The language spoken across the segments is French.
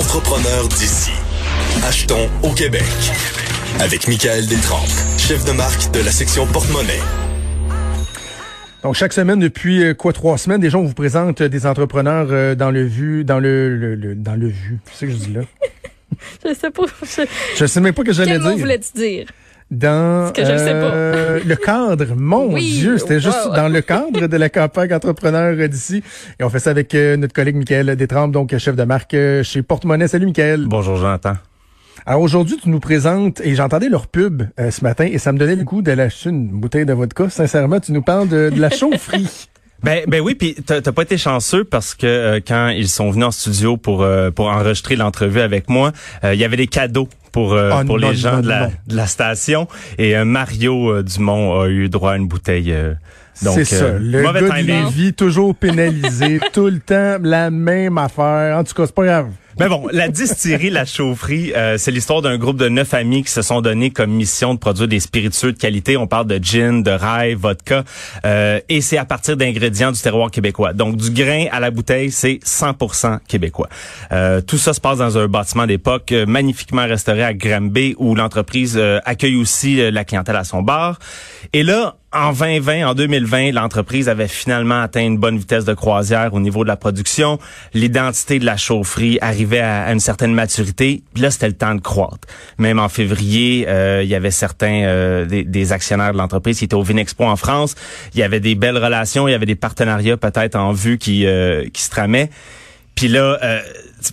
Entrepreneur d'ici. Achetons au Québec. Avec Michael Détrempe, chef de marque de la section porte-monnaie. Donc chaque semaine depuis euh, quoi trois semaines déjà on vous présente euh, des entrepreneurs euh, dans le vu dans le, le- le- dans le vu. C'est ce que je dis là. Je sais pas. Je... Je sais même pas que j'allais Quel mot dire. voulais-tu dire? Dans que je le sais pas. euh, le cadre, mon Oui, Dieu, c'était juste wow. dans le cadre de la campagne entrepreneur d'ici. Et on fait ça avec euh, notre collègue Michael Détrempe, donc chef de marque euh, chez Porte-Monnaie. Salut Michael. Bonjour Jonathan. Alors aujourd'hui, tu nous présentes, et j'entendais leur pub euh, ce matin, et ça me donnait le goût d'aller acheter une bouteille de vodka. Sincèrement, tu nous parles de, de la chaufferie. Ben, ben oui, puis t'as t'as pas été chanceux parce que euh, quand ils sont venus en studio pour euh, pour enregistrer l'entrevue avec moi, euh, il y avait des cadeaux pour euh, Oh, pour non, les gens non, de, la, non. de la station et euh, Mario euh, Dumont a eu droit à une bouteille. euh, donc C'est ça. euh, Le mauvais gars de. Lévis, toujours pénalisé, tout le temps la même affaire. En tout cas, c'est pas grave. Mais bon, la distillerie, la chaufferie, euh, c'est l'histoire d'un groupe de neuf amis qui se sont donnés comme mission de produire des spiritueux de qualité. On parle de gin, de rye, vodka, euh, et c'est à partir d'ingrédients du terroir québécois. Donc du grain à la bouteille, c'est 100% québécois. Euh, tout ça se passe dans un bâtiment d'époque euh, magnifiquement restauré à Granby, où l'entreprise euh, accueille aussi euh, la clientèle à son bar. Et là, en 2020, en 2020, l'entreprise avait finalement atteint une bonne vitesse de croisière au niveau de la production. L'identité de la chaufferie arrivait à, une certaine maturité. Là, c'était le temps de croître. Même en février, euh, il y avait certains euh, des, des actionnaires de l'entreprise qui étaient au Vinexpo en France. Il y avait des belles relations, il y avait des partenariats peut-être en vue qui, euh, qui se tramaient. Puis là, euh,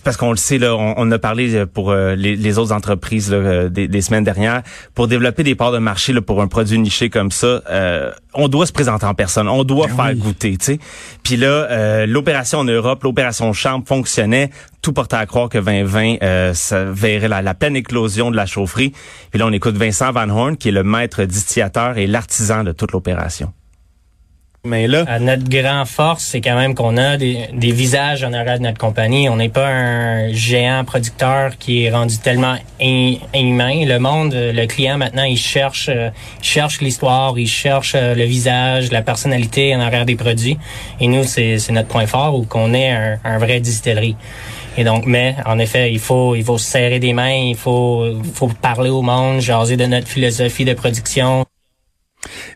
parce qu'on le sait, là, on, on a parlé euh, pour euh, les, les autres entreprises là, euh, des, des semaines dernières, pour développer des parts de marché là, pour un produit niché comme ça, euh, on doit se présenter en personne, on doit Ben faire oui. goûter, tu sais. Puis là, euh, l'opération en Europe, l'opération Chambre fonctionnait, tout portait à croire que 2020, euh, ça verrait la, la pleine éclosion de la chaufferie. Puis là, on écoute Vincent Van Horn, qui est le maître distillateur et l'artisan de toute l'opération. Mais là, À notre grand force, c'est quand même qu'on a des, des visages en arrière de notre compagnie. On n'est pas un géant producteur qui est rendu tellement in- humain. Le monde, le client maintenant, il cherche, il cherche l'histoire, il cherche euh, le visage, la personnalité en arrière des produits. Et nous, c'est notre point fort où qu'on est un, un vrai distillerie. Et donc, mais en effet, il faut, il faut se serrer des mains, il faut, faut parler au monde, jaser de notre philosophie de production.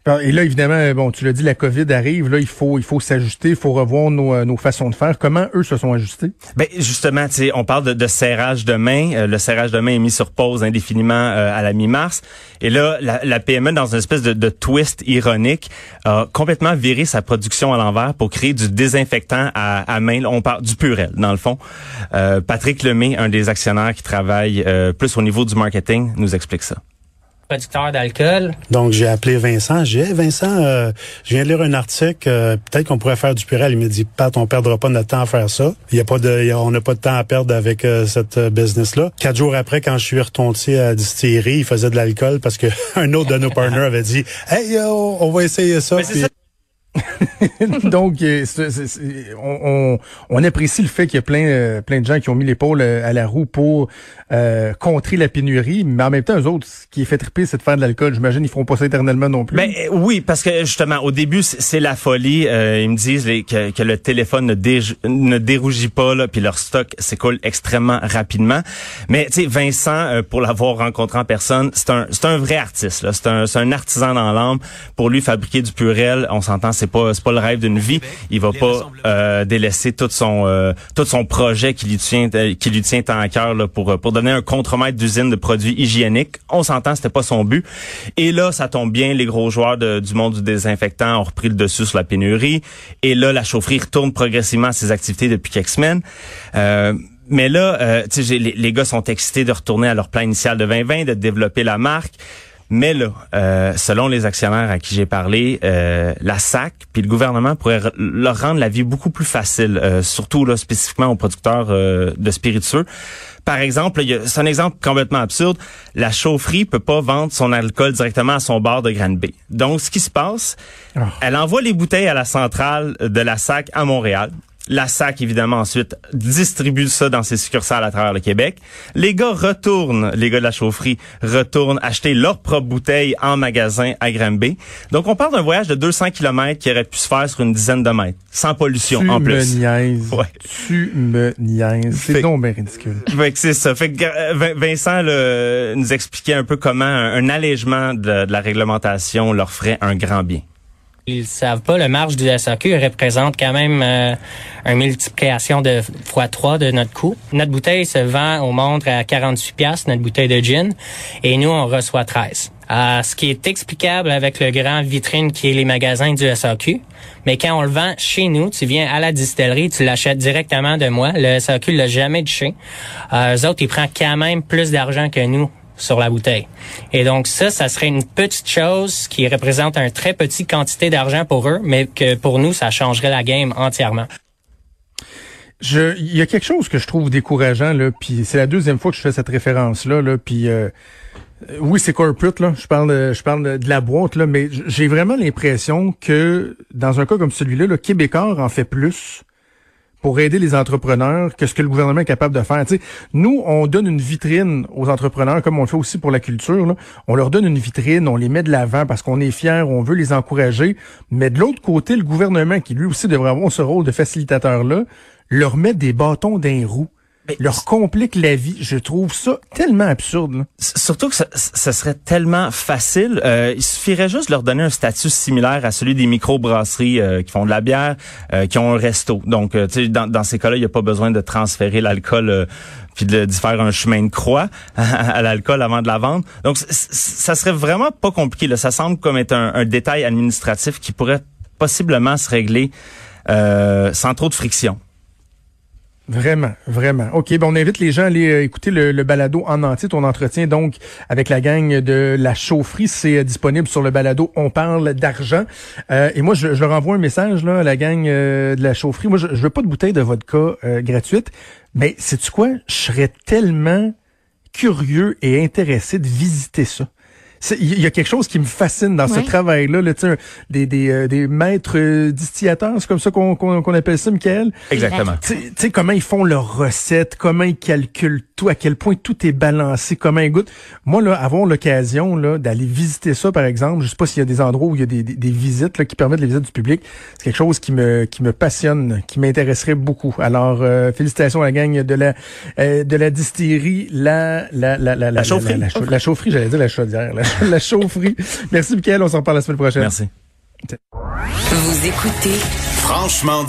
Alors, Et là, évidemment, bon, tu l'as dit, la COVID arrive. Là, il faut, il faut s'ajuster, il faut revoir nos, euh, nos façons de faire. Comment eux se sont ajustés? Ben justement, on parle de, de serrage de main. Euh, le serrage de main est mis sur pause indéfiniment euh, à la mi-mars. Et là, la, la PME, dans une espèce de, de twist ironique, a complètement viré sa production à l'envers pour créer du désinfectant à, à main. On parle du Purel, dans le fond. Euh, Patrick Lemay, un des actionnaires qui travaille euh, plus au niveau du marketing, nous explique ça. Producteur d'alcool, Donc, j'ai appelé Vincent. J'ai dit, Hey, Vincent, euh, je viens de lire un article. euh, Peut-être qu'on pourrait faire du purel. Il m'a dit, Pat, on perdra pas notre temps à faire ça. Il y a pas de, il y a- on n'a pas de temps à perdre avec euh, cette euh, business-là. Quatre jours après, quand je suis retourné à la distillerie, il faisait de l'alcool parce que un autre de nos partners avait dit, Hey, euh, on va essayer ça. Donc, euh, on, on, on apprécie le fait qu'il y a plein, euh, plein de gens qui ont mis l'épaule à la roue pour euh, contrer la pénurie, mais en même temps, eux autres, ce qui est fait triper, c'est de faire de l'alcool. J'imagine ils feront pas ça éternellement non plus. Ben euh, oui, parce que justement, au début, c'est la folie. Euh, ils me disent les- que, que le téléphone ne, déj- ne dérougit pas, là, puis leur stock s'écoule extrêmement rapidement. Mais tu sais, Vincent, euh, pour l'avoir rencontré en personne, c'est un, c'est un vrai artiste. là. C'est un, c'est un artisan dans l'âme. Pour lui, fabriquer du purel, on s'entend, c'est pas, c'est pas le rêve d'une vie. Il va pas euh, délaisser tout son, euh, tout son projet qui lui tient, euh, qui lui tient tant à cœur là, pour, pour donner un contremaître d'usine de produits hygiéniques. On s'entend, c'était pas son but. Et là, ça tombe bien, les gros joueurs du monde du désinfectant ont repris le dessus sur la pénurie. Et là, la chaufferie retourne progressivement à ses activités depuis quelques semaines. Euh, mais là, euh, les, les gars sont excités de retourner à leur plan initial de 2020, de développer la marque. Mais là, euh, selon les actionnaires à qui j'ai parlé, euh, la SAC puis le gouvernement pourrait leur rendre la vie beaucoup plus facile, euh, surtout là spécifiquement aux producteurs de spiritueux. Par exemple, c'est un exemple complètement absurde. La chaufferie peut pas vendre son alcool directement à son bar de Granby. Donc, ce qui se passe, oh. elle envoie les bouteilles à la centrale de la SAC à Montréal. La SAC, évidemment, ensuite, distribue ça dans ses succursales à travers le Québec. Les gars retournent, les gars de la chaufferie, retournent acheter leurs propres bouteilles en magasin à Granby. Donc, on parle d'un voyage de 200 km qui aurait pu se faire sur une dizaine de mètres, sans pollution en plus. Tu me niaises. Ouais. Tu me niaises. C'est donc bien ridicule. Fait que c'est ça. Fait que euh, Vincent nous expliquait un peu comment un, allègement de la réglementation leur ferait un grand bien. Ils savent pas, le marge du SAQ représente quand même euh, une multiplication de fois 3 de notre coût. Notre bouteille se vend au monde à 48 pièces notre bouteille de gin, et nous, on reçoit 13. Euh, ce qui est explicable avec le grand vitrine qui est les magasins du SAQ. Mais quand on le vend chez nous, tu viens à la distillerie, tu l'achètes directement de moi. Le SAQ l'a jamais touché. Euh, eux autres, ils prennent quand même plus d'argent que nous sur la bouteille. Et donc ça, ça serait une petite chose qui représente un très petit quantité d'argent pour eux, mais que pour nous, ça changerait la game entièrement. Je, il y a quelque chose que je trouve décourageant là, puis c'est la deuxième fois que je fais cette référence là, là, puis euh, oui, c'est corporate là. Je parle, je parle de la boîte là, mais j'ai vraiment l'impression que dans un cas comme celui-là, le Québécois en fait plus pour aider les entrepreneurs que ce que le gouvernement est capable de faire. nous, on donne une vitrine aux entrepreneurs, comme on le fait aussi pour la culture. On leur donne une vitrine, on les met de l'avant parce qu'on est fiers, on veut les encourager. Mais de l'autre côté, le gouvernement, qui lui aussi devrait avoir ce rôle de facilitateur-là, leur met des bâtons d'un roue leur complique la vie. Je trouve ça tellement absurde. Surtout que ça, serait tellement facile. Euh, il suffirait juste de leur donner un statut similaire à celui des micro-brasseries euh, qui font de la bière, euh, qui ont un resto. Donc, dans, dans ces cas-là, il n'y a pas besoin de transférer l'alcool puis de, faire un chemin de croix à, l'alcool avant de la vendre. Donc, ça serait vraiment pas compliqué. Là. Ça semble comme être un, un détail administratif qui pourrait possiblement se régler sans trop de friction. Vraiment, vraiment. OK, ben on invite les gens à aller euh, écouter le, balado en entier, ton entretien donc avec la gang de la chaufferie. C'est euh, disponible sur le balado On parle d'argent. Euh, et moi, je, leur envoie un message là, à la gang de la chaufferie. Moi, je, je veux pas de bouteille de vodka gratuite, mais sais-tu quoi? Je serais tellement curieux et intéressé de visiter ça. Il y a quelque chose qui me fascine dans ce travail-là, là, des, des, euh, des maîtres euh, distillateurs, c'est comme ça qu'on qu'on appelle ça, Michael? Exactement. Tu sais comment ils font leurs recettes, comment ils calculent tout, à quel point tout est balancé, comment ils goûtent. Moi, là, avoir l'occasion là d'aller visiter ça, par exemple, je sais pas s'il y a des endroits où il y a des, des, visites là, qui permettent les visites du public, c'est quelque chose qui me qui me passionne, qui m'intéresserait beaucoup. Alors, euh, félicitations à la gang de la de la distillerie, la la la la la, chaufferie, la, chaufferie, j'allais dire la chaudière. la chaufferie. Merci, Michael. On s'en reparle la semaine prochaine. Merci. Vous écoutez Franchement